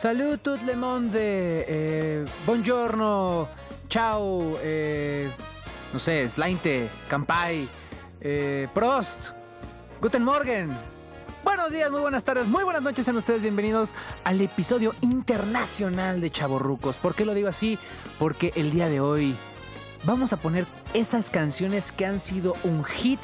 Salut tout le monde, eh, buongiorno, ciao, eh, no sé, slainte, campai, eh, prost, guten morgen. Buenos días, muy buenas tardes, muy buenas noches, sean ustedes bienvenidos al episodio internacional de Chaborrucos. ¿Por qué lo digo así? Porque el día de hoy vamos a poner esas canciones que han sido un hit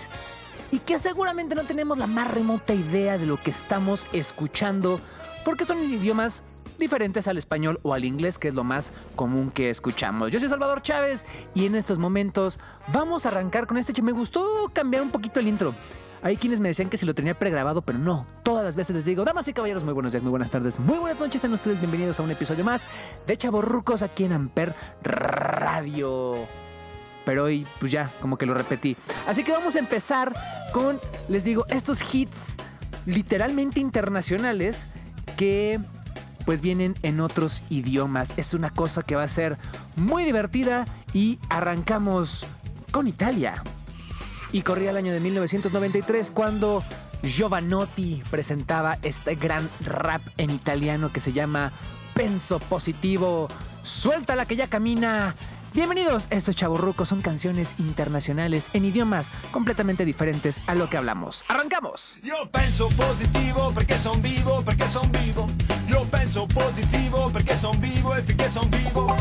y que seguramente no tenemos la más remota idea de lo que estamos escuchando porque son idiomas diferentes al español o al inglés, que es lo más común que escuchamos. Yo soy Salvador Chávez y en estos momentos vamos a arrancar con este. Me gustó cambiar un poquito el intro. Hay quienes me decían que si lo tenía pregrabado, pero no. Todas las veces les digo, damas y caballeros, muy buenos días, muy buenas tardes, muy buenas noches. Sean ustedes bienvenidos a un episodio más de Chaborrucos aquí en Amper Radio. Pero hoy, pues ya, como que lo repetí. Así que vamos a empezar con, les digo, estos hits literalmente internacionales que pues vienen en otros idiomas. Es una cosa que va a ser muy divertida y arrancamos con Italia. Y corría el año de 1993 cuando Giovanotti presentaba este gran rap en italiano que se llama Penso Positivo. Suelta la que ya camina. Bienvenidos, esto es Chaburruco, son canciones internacionales en idiomas completamente diferentes a lo que hablamos. ¡Arrancamos! Io penso positivo perché son vivo, perché son vivo. Io penso positivo perché son vivo e finché son vivo.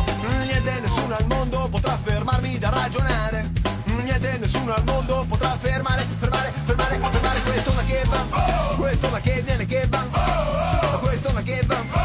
Niente nessuno al mondo potrà fermarmi da ragionare. Niente nessuno al mondo potrà fermare, fermare, fermare, fermare questo ma che va. Questo ma che viene che va. Questo ma che va.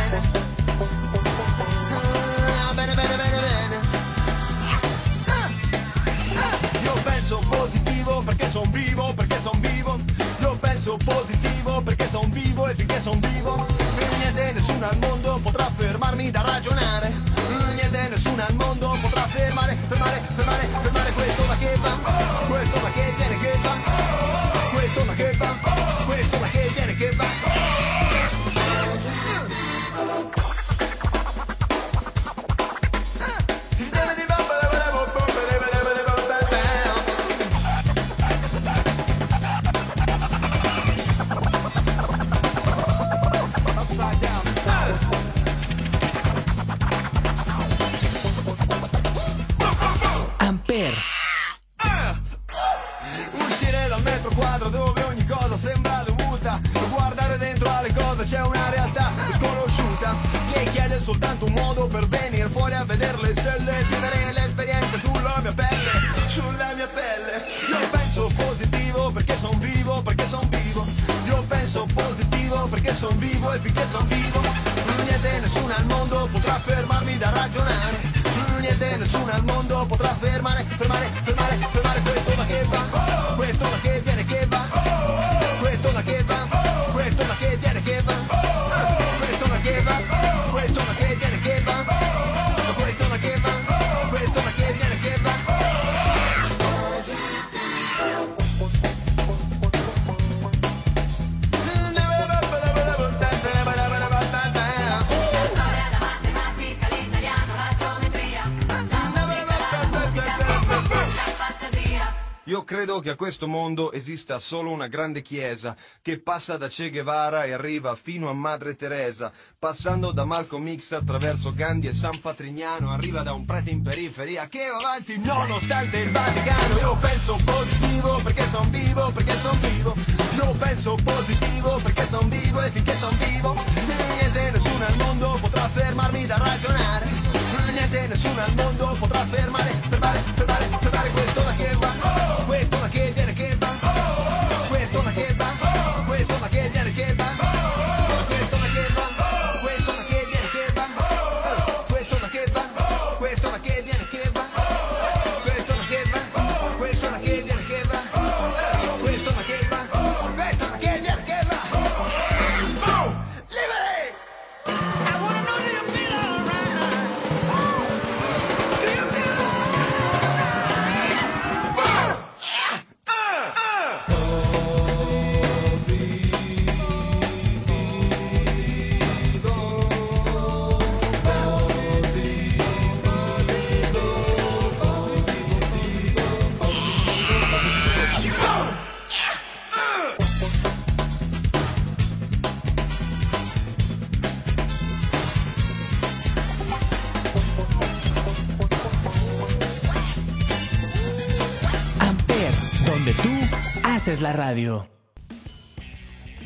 Penso positivo perché son vivo e finché son vivo. Niente nessuno al mondo potrà fermarmi da ragionare. Niente nessuno al mondo potrà fermare, fermare, fermare, fermare questo ma che va. Questo ma che viene che va. Questo ma che va. Fermare, fermare, credo che a questo mondo esista solo una grande chiesa che passa da Che Guevara e arriva fino a Madre Teresa, passando da Malcolm X attraverso Gandhi e San Patrignano, arriva da un prete in periferia che va avanti nonostante il Vaticano. Io penso positivo perché son vivo, perché son vivo. Io penso positivo perché son vivo e finché son vivo. Niente nessuno al mondo potrà fermarmi da ragionare. Niente nessuno al mondo potrà fermare, fermare, fermare, fermare quest'onda che va, quest'onda la radio.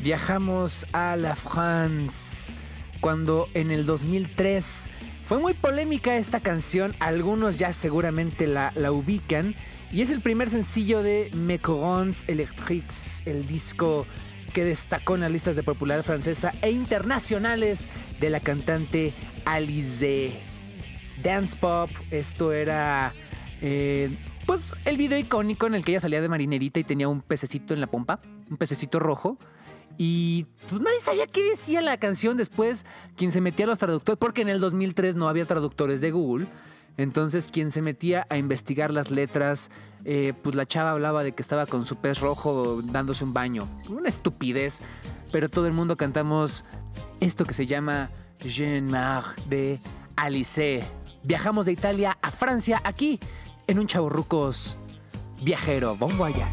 Viajamos a la France cuando en el 2003 fue muy polémica esta canción, algunos ya seguramente la, ubican, y es el primer sencillo de Mecorons Electrics, el disco que destacó en las listas de popularidad francesa e internacionales de la cantante Alizé. Dance Pop, esto era eh, pues el video icónico en el que ella salía de marinerita y tenía un pececito en la pompa, un pececito rojo. Y pues nadie sabía qué decía la canción después, quien se metía a los traductores, porque en el 2003 no había traductores de Google. Entonces quien se metía a investigar las letras, eh, pues la chava hablaba de que estaba con su pez rojo dándose un baño. Una estupidez, pero todo el mundo cantamos esto que se llama Je ne marre de Alice. Viajamos de Italia a Francia aquí en un chaburrucos viajero. Bon voyage.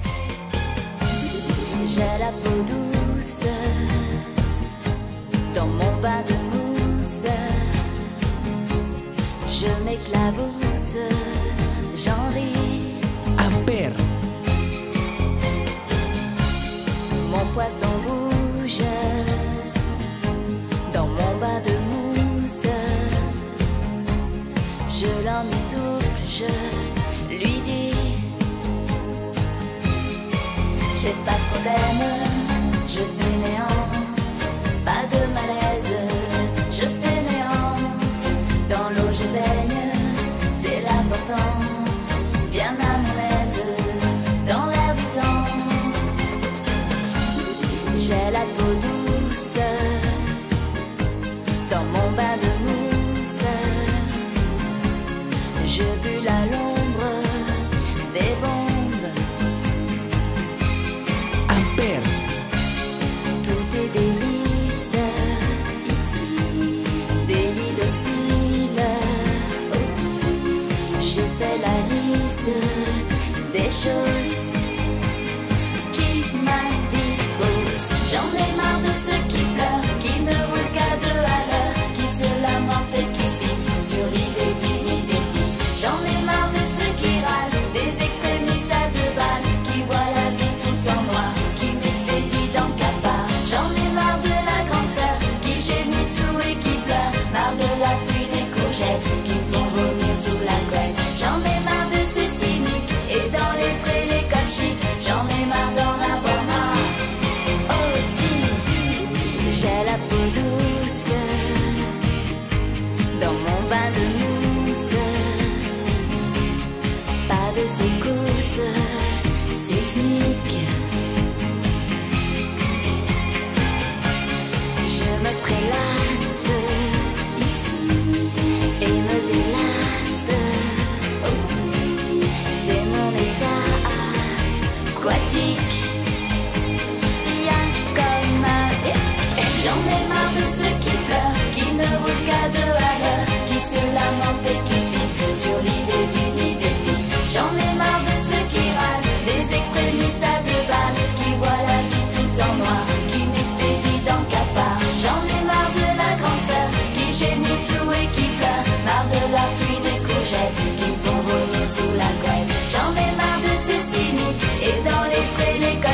J'ai la peau douce dans mon bain de mousse. Je m'éclabousse, j'en ris. Amper, Mon poisson bouge dans mon bain de mousse. Je l'emmitoufle, je J'ai pas de problème,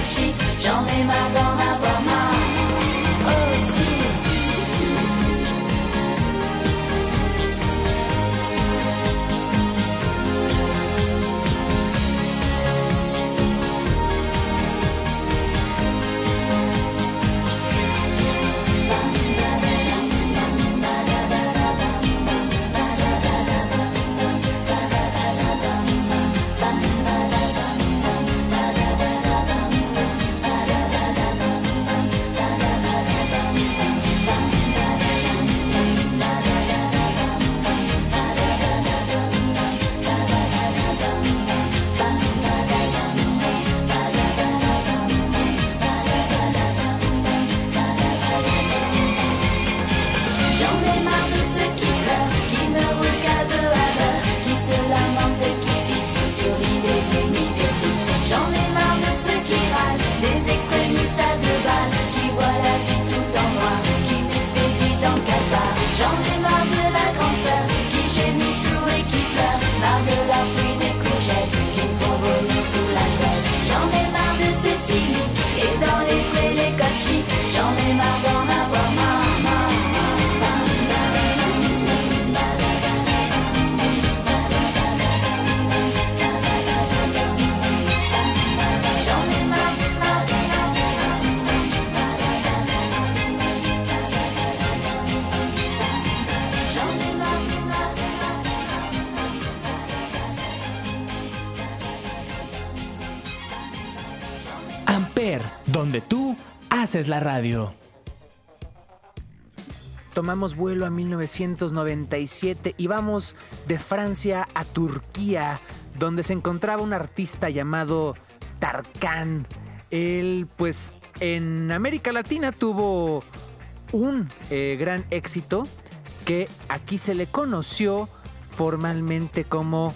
chic, j'en ai marre dans ma haces la radio. tomamos vuelo a 1997 y vamos de Francia a Turquía, donde se encontraba un artista llamado Tarkan. Él, pues, en América Latina tuvo un eh, gran éxito que aquí se le conoció formalmente como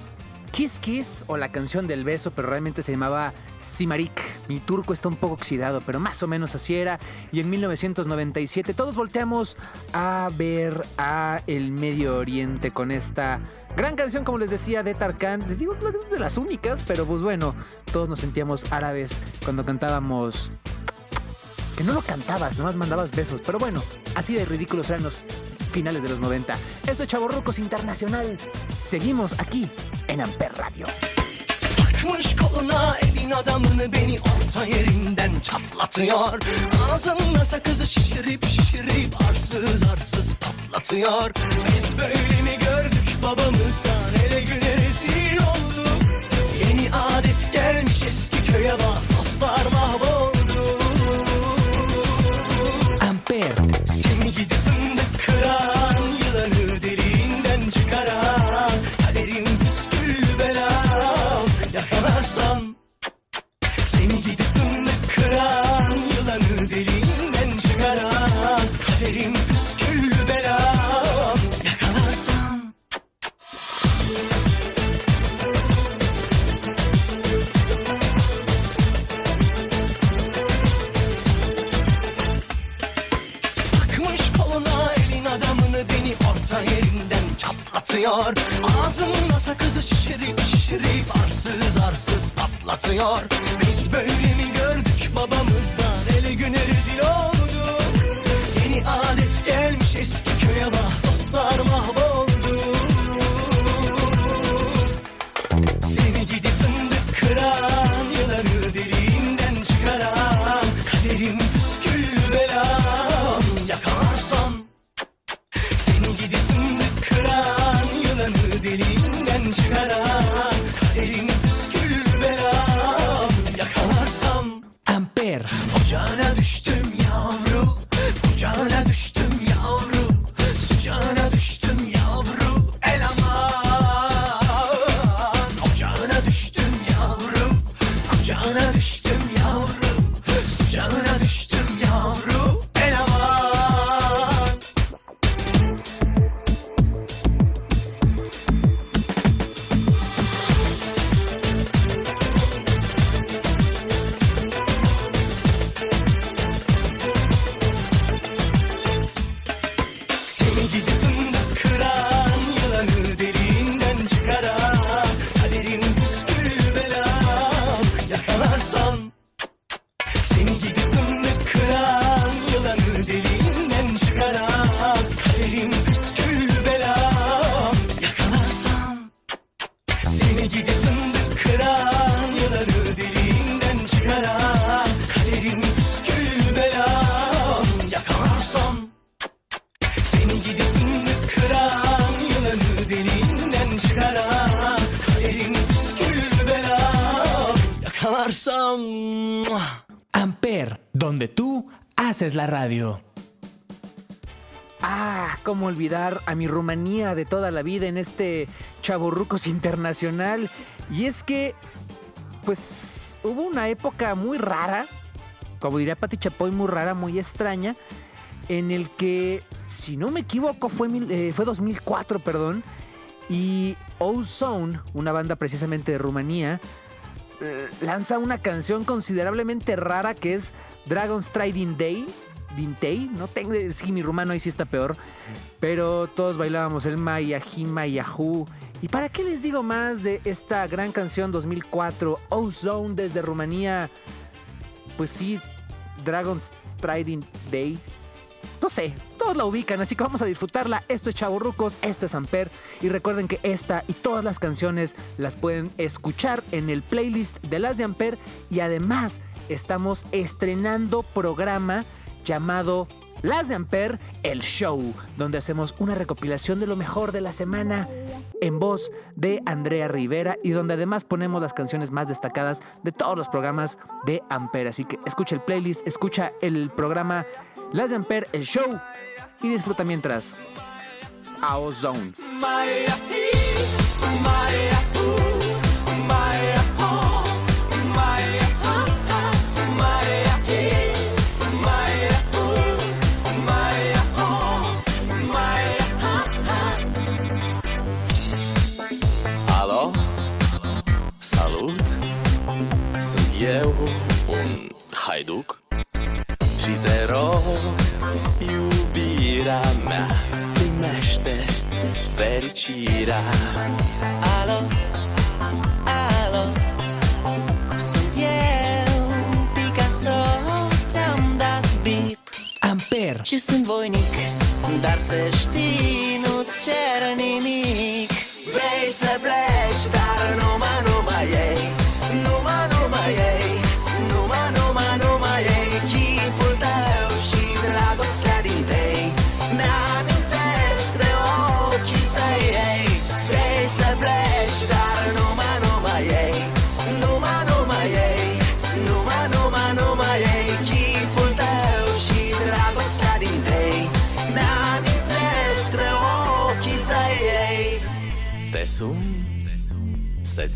Kiss Kiss o la canción del beso, pero realmente se llamaba Simarik. Mi turco está un poco oxidado, pero más o menos así era. Y en 1997 todos volteamos a ver a el Medio Oriente con esta gran canción, como les decía, de Tarkan. Les digo, de las únicas, pero pues bueno, todos nos sentíamos árabes cuando cantábamos que no lo cantabas, nomás mandabas besos. Pero bueno, así de ridículos eran los finales de los 90. Esto es Chavorrucos Internacional. Seguimos aquí en Amper Radio. Seni gidip fındık kıran Yılanı deliğinden çıkaran Kaderim püskül belam Yakalarsam Takmış koluna elin adamını beni orta yerinden çatlatıyor. Ağzımla sakızı şişirip şişirip arsız arsız patlatıyor Biz böyle radio. Ah, cómo olvidar a mi Rumanía de toda la vida en este Chavorrucos Internacional. Y es que, pues, hubo una época muy rara, como diría Pati Chapoy, muy rara, muy extraña, en el que, si no me equivoco, fue, mil- eh, fue 2004, perdón, y Ozone, una banda precisamente de Rumanía, eh, lanza una canción considerablemente rara que es Dragon's Trading Day. Dintei, no tengo, sí, mi rumano ahí sí está peor. Pero todos bailábamos el Maya, Hima, Yahoo. ¿Y para qué les digo más de esta gran canción 2004, Ozone desde Rumanía? Pues sí, Dragon's Trading Day. No sé, todos la ubican, así que vamos a disfrutarla. Esto es Chavorrucos, esto es Amper. Y recuerden que esta y todas las canciones las pueden escuchar en el playlist de las de Amper. Y además estamos estrenando programa llamado Las de Amper, el show, donde hacemos una recopilación de lo mejor de la semana en voz de Andrea Rivera y donde además ponemos las canciones más destacadas de todos los programas de Amper. Así que escucha el playlist, escucha el programa Las de Amper, el show y disfruta mientras. A Ozone. Fericirea. Alo, alo Sunt eu, Picasso Ți-am dat bip. Amper. și sunt voinic Dar să știi, nu-ți cer nimic. Vrei să pleci, dar numai, numai ei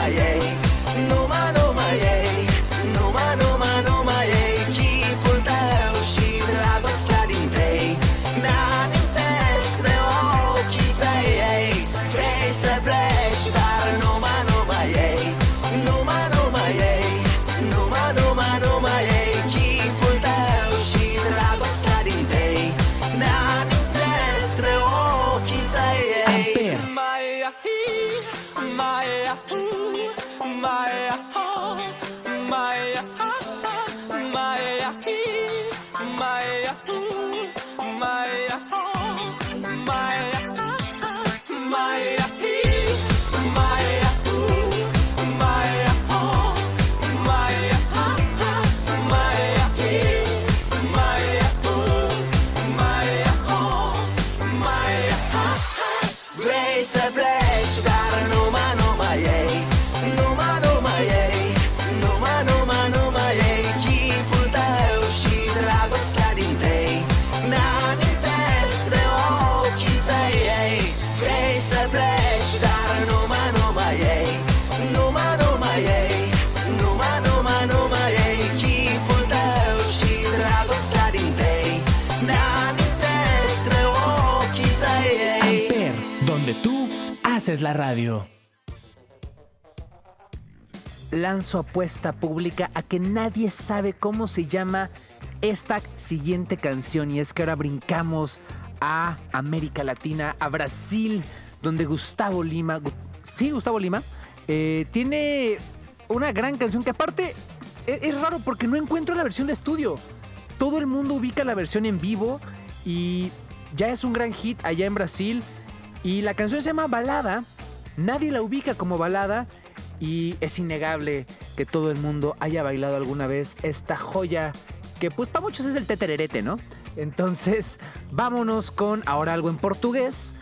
ai. Tú haces la radio. lanzo apuesta pública a que nadie sabe cómo se llama esta siguiente canción y es que ahora brincamos a América Latina, a Brasil, donde Gustavo Lima, sí, Gustavo Lima, eh, tiene una gran canción que aparte e- es, raro porque no encuentro la versión de estudio. Todo el mundo ubica la versión en vivo y ya es un gran hit allá en Brasil y la canción se llama Balada. Nadie la ubica como balada y es innegable que todo el mundo haya bailado alguna vez esta joya que pues para muchos es el tetererete, ¿no? Entonces vámonos con ahora algo en portugués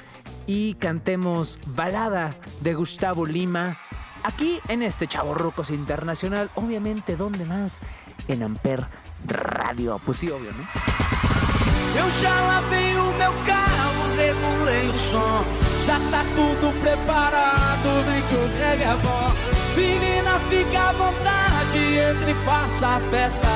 y cantemos Balada de Gustavo Lima aquí en este Chavo Rucos Internacional, obviamente, ¿dónde más? En Amper Radio, pues sí, obvio, ¿no? Regulei o som. Já tá tudo preparado, vem que o reggae é bom. Menina, fica à vontade, entre e faça a festa.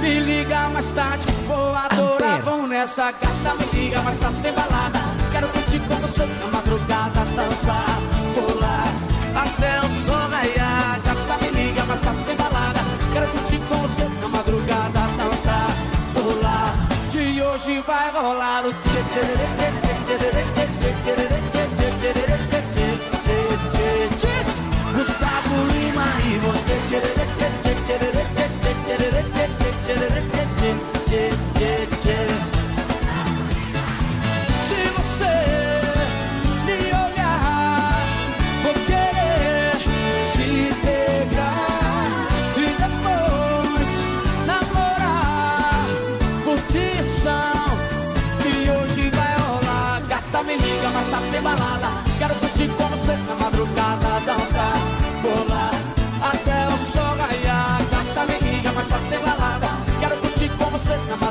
Me liga mais tarde, vou adorar. Vamos nessa gata, me liga mais tarde, tem balada. Quero curtir com você na madrugada, dançar, pular. Até o sol raiar, gata, me liga mais tarde, tem balada. Quero curtir com você na madrugada, dançar, pular. Que hoje vai rolar o tchê tchê tchê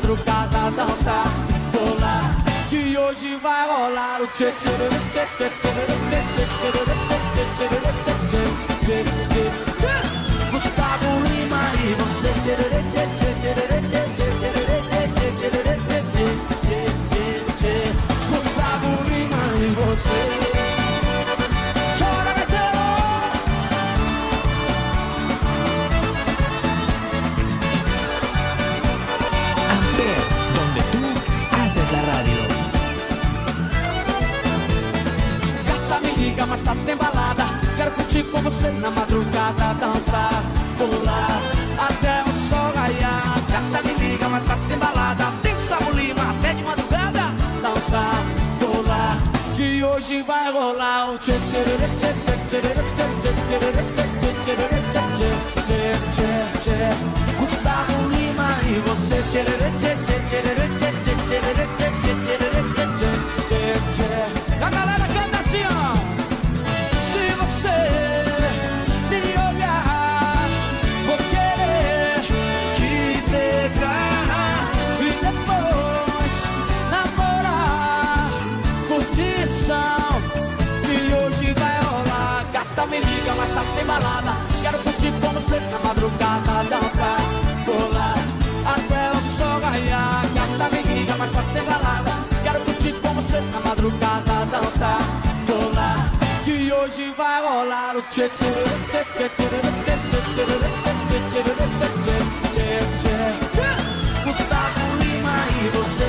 madrugada, dançar, pular. Que hoje vai rolar o tchê tchê tchê tchê tchê tchê tchê tchê tchê tchê tchê Lima e você tchê tchê dançar, pular até o sol raiar. Gata me liga, mas tá sem balada. Tem Gustavo Lima até de madrugada, dançar, pular. Que hoje vai rolar o tchê tchê tchê tchê tchê tchê tchê tchê tchê tchê Gustavo Lima e você tchê tchê tchê tchê tchê tchê tchê Que vai rolar Gustavo Lima e você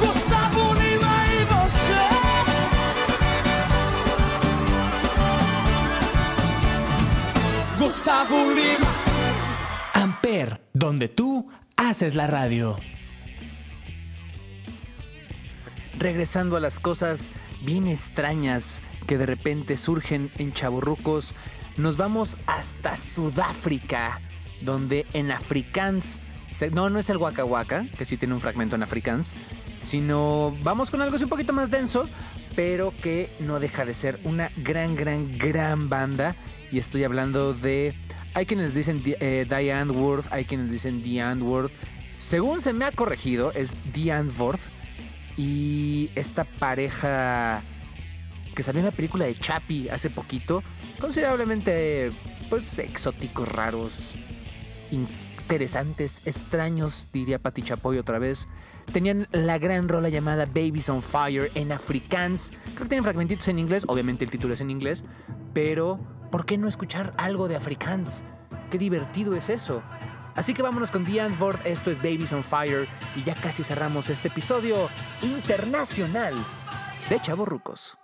Gustavo Lima e você Gustavo Lima Amper, donde tú haces la radio. Regresando a las cosas bien extrañas que de repente surgen en Chaborrucos, nos vamos hasta Sudáfrica, donde en Afrikaans, no, no es el Waka Waka, que sí tiene un fragmento en Afrikaans, sino vamos con algo así un poquito más denso, pero que no deja de ser una gran, gran, gran banda. Y estoy hablando de. Hay quienes dicen Di- eh, Diane Worth, hay quienes dicen Diane Worth. Según se me ha corregido, es Diane Worth. Y esta pareja que salió en la película de Chappie hace poquito, considerablemente pues exóticos, raros, interesantes, extraños, diría Pati Chapoy otra vez. Tenían la gran rola llamada Babies on Fire en Afrikaans. Creo que tienen fragmentitos en inglés, obviamente el título es en inglés, pero ¿por qué no escuchar algo de Afrikaans? Qué divertido es eso. Así que vámonos con Diane Ford, esto es Babies on Fire y ya casi cerramos este episodio internacional de Chavorrucos.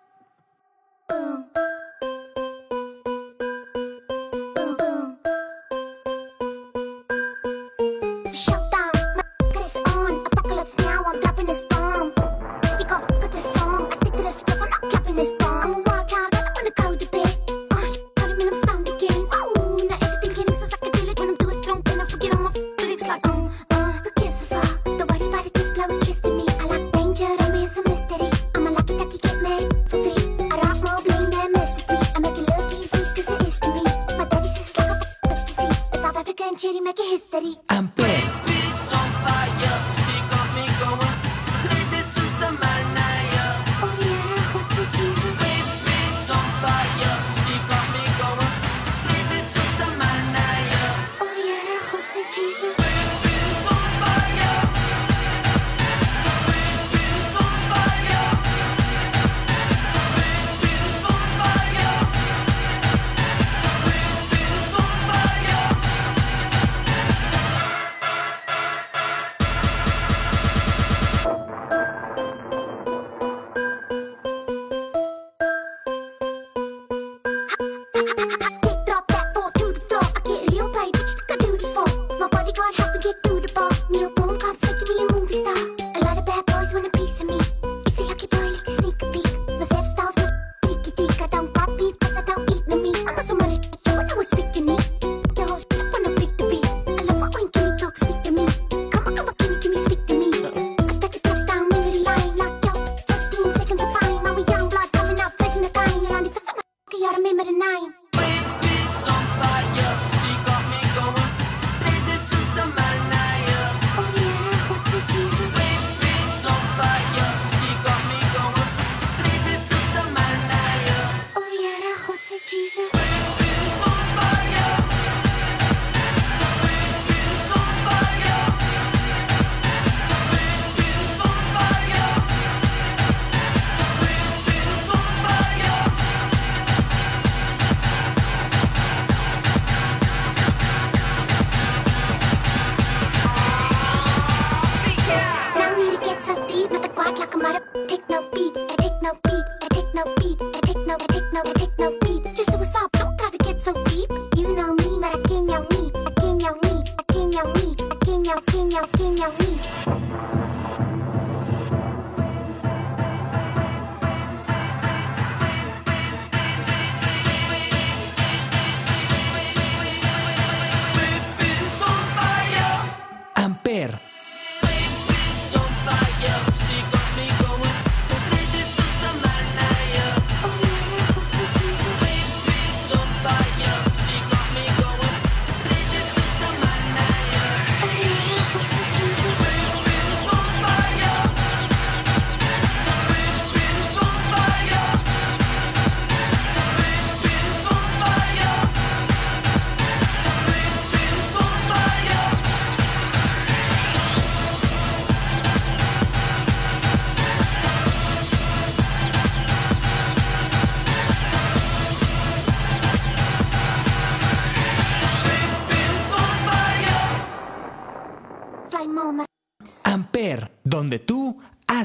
Amper.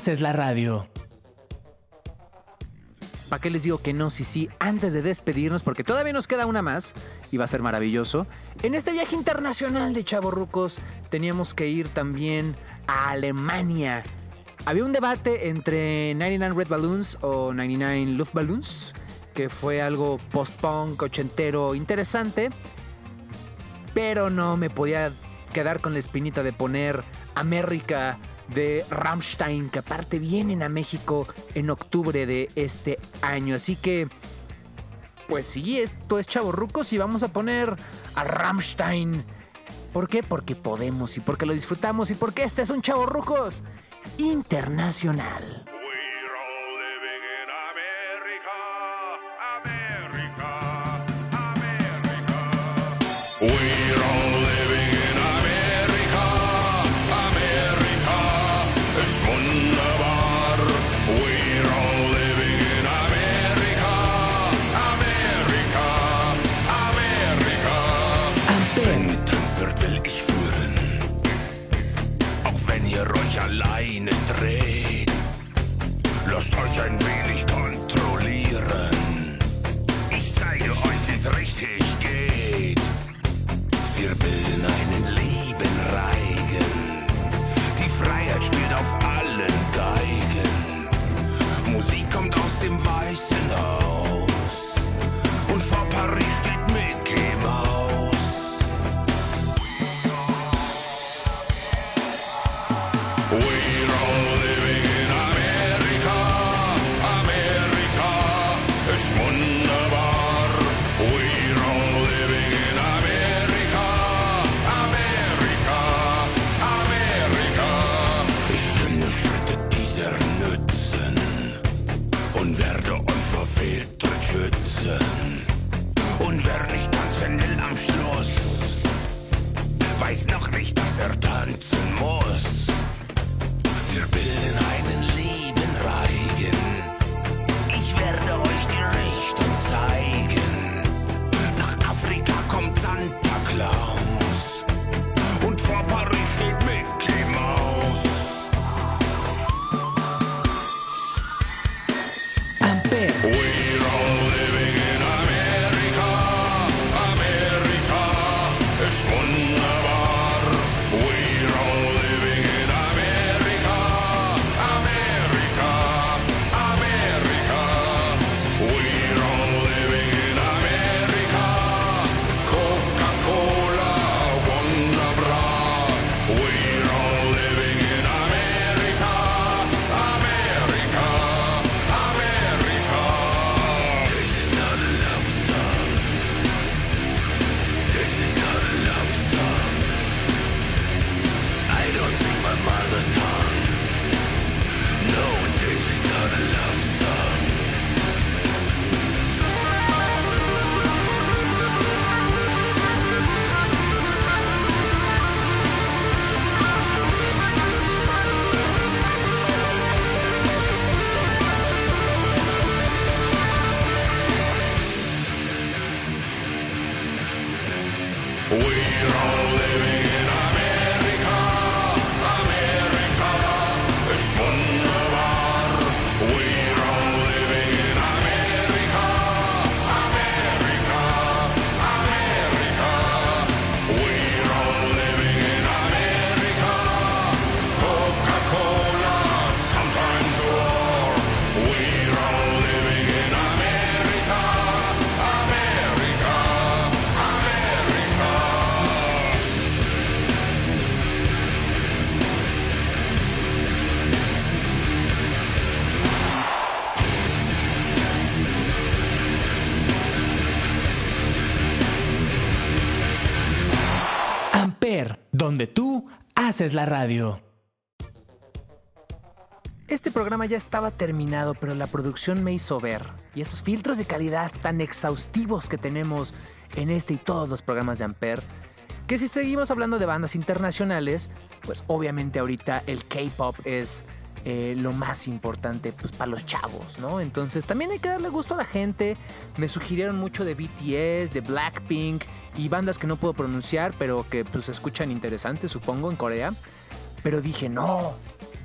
Haces la radio. ¿Para qué les digo que no? Sí, sí, antes de despedirnos, porque todavía nos queda una más y va a ser maravilloso. En este viaje internacional de Chavorrucos teníamos que ir también a Alemania. Había un debate entre 99 Red Balloons o 99 Luftballoons, que fue algo post-punk, ochentero, interesante. Pero no me podía quedar con la espinita de poner América de Rammstein, que aparte vienen a México en octubre de este año. Así que, pues sí, esto es Chavorrucos y vamos a poner a Rammstein. ¿Por qué? Porque podemos y porque lo disfrutamos y porque este es un Chavorrucos internacional. Amper, donde tú haces la radio. Este programa ya estaba terminado, pero la producción me hizo ver. Y estos filtros de calidad tan exhaustivos que tenemos en este y todos los programas de Amper, que si seguimos hablando de bandas internacionales, pues obviamente ahorita el K-Pop es eh, lo más importante pues, para los chavos, ¿no? Entonces también hay que darle gusto a la gente. Me sugirieron mucho de BTS, de Blackpink y bandas que no puedo pronunciar, pero que pues escuchan interesantes, supongo, en Corea. Pero dije, no,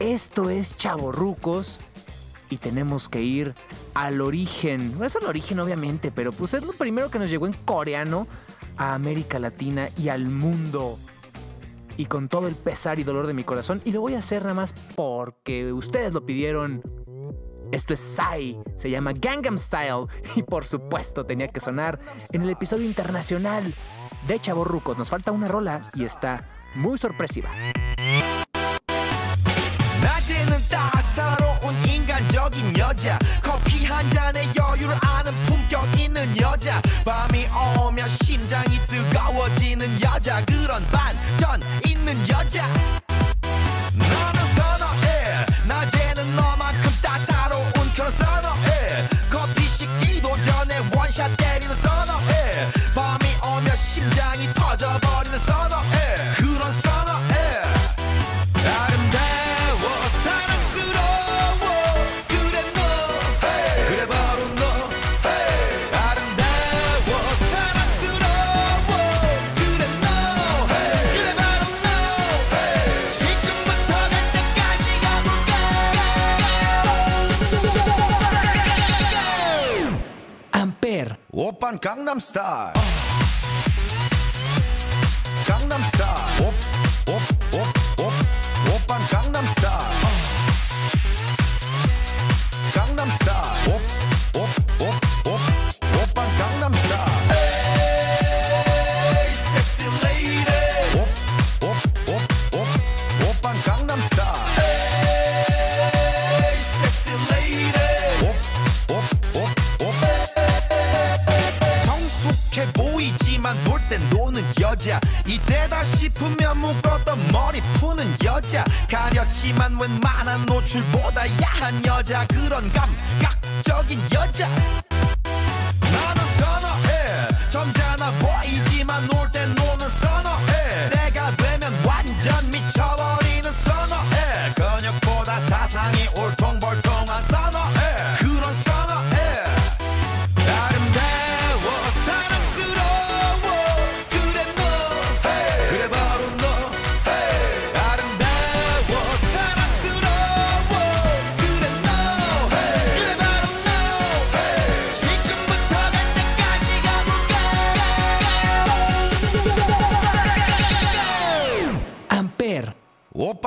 esto es chavorrucos y tenemos que ir al origen. No es el origen, obviamente, pero pues es lo primero que nos llegó en coreano a América Latina y al mundo. Y con todo el pesar y dolor de mi corazón. Y lo voy a hacer nada más porque ustedes lo pidieron. Esto es Psy, se llama Gangnam Style y por supuesto tenía que sonar en el episodio internacional de Chavorrucos. Nos falta una rola y está muy sorpresiva. 그런 반전 있는 여자. von Gangnam Style. 푸는 여자. 가렸지만 웬만한 노출보다 야한 여자. 그런 감각적인 여자. 나는 선어해. 점잖아 보이지만 놀 땐 노는 선어해. 내가 되면 완전 미쳐버리는 선어해. 근육보다 사상이 울퉁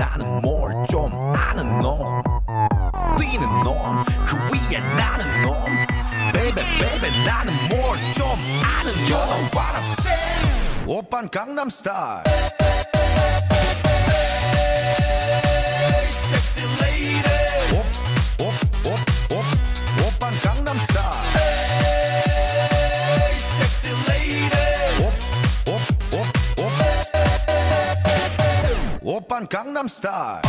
나는 뭘 좀 아는 놈 뛰는 놈그 위에 나는 놈 베이베 베이베 나는 뭘 좀 아는 놈 You know what I'm saying 오빤 강남스타일 llaman Gangnam Style.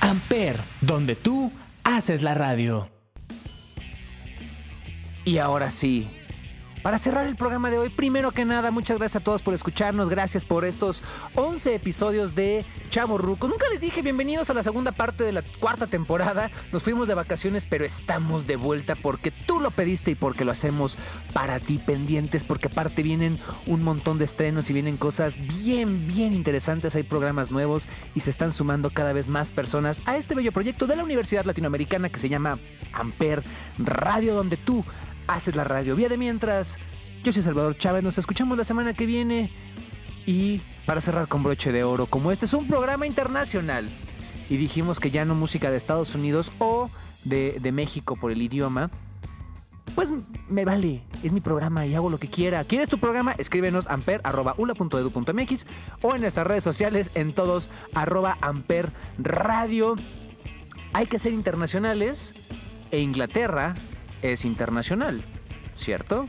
Amper, donde tú haces la radio. Y ahora sí para cerrar el programa de hoy, primero que nada, muchas gracias a todos por escucharnos, gracias por estos 11 episodios de Chavo Ruco. Nunca les dije bienvenidos a la segunda parte de la cuarta temporada. Nos fuimos de vacaciones, pero estamos de vuelta porque tú lo pediste y porque lo hacemos para ti, pendientes, porque aparte vienen un montón de estrenos y vienen cosas bien, bien interesantes. Hay programas nuevos y se están sumando cada vez más personas a este bello proyecto de la Universidad Latinoamericana que se llama Amper Radio, donde tú haces la radio. Vía de mientras, yo soy Salvador Chávez, nos escuchamos la semana que viene y para cerrar con broche de oro, como este es un programa internacional y dijimos que ya no música de Estados Unidos o de, México por el idioma, pues me vale, es mi programa y hago lo que quiera. ¿Quieres tu programa? Escríbenos amper.ula.edu.mx o en nuestras redes sociales en todos arroba amper radio. Hay que ser internacionales e Inglaterra es internacional, ¿cierto?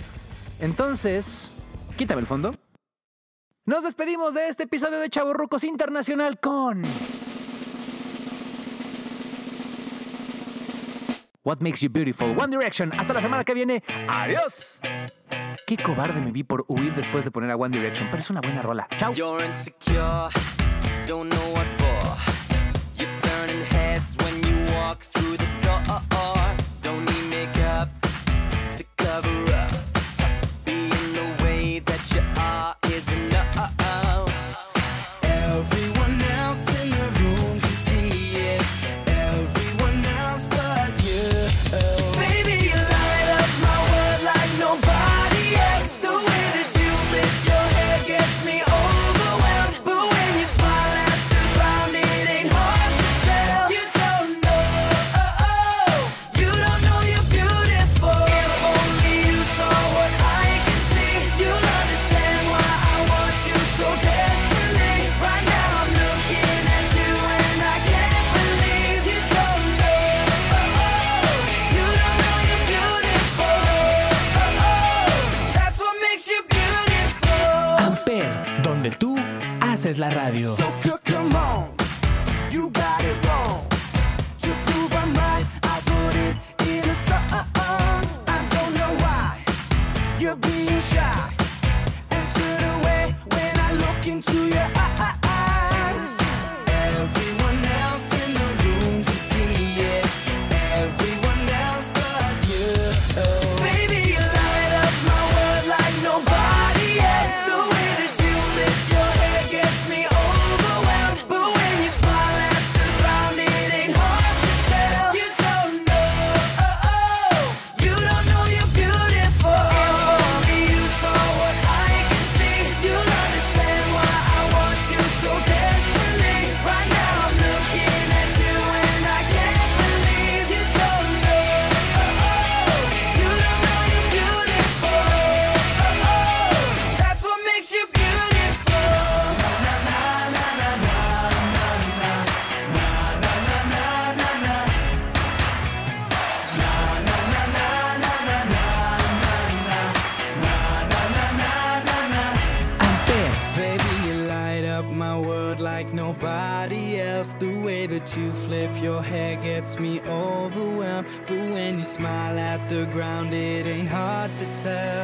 Entonces, quítame el fondo. Nos despedimos de este episodio de Chavorrucos Internacional con... What Makes You Beautiful, One Direction. Hasta la semana que viene. Adiós. Qué cobarde me vi por huir después de poner a One Direction, pero es una buena rola. Chao. Turning heads when you walk through the door. The ground, it ain't hard to tell.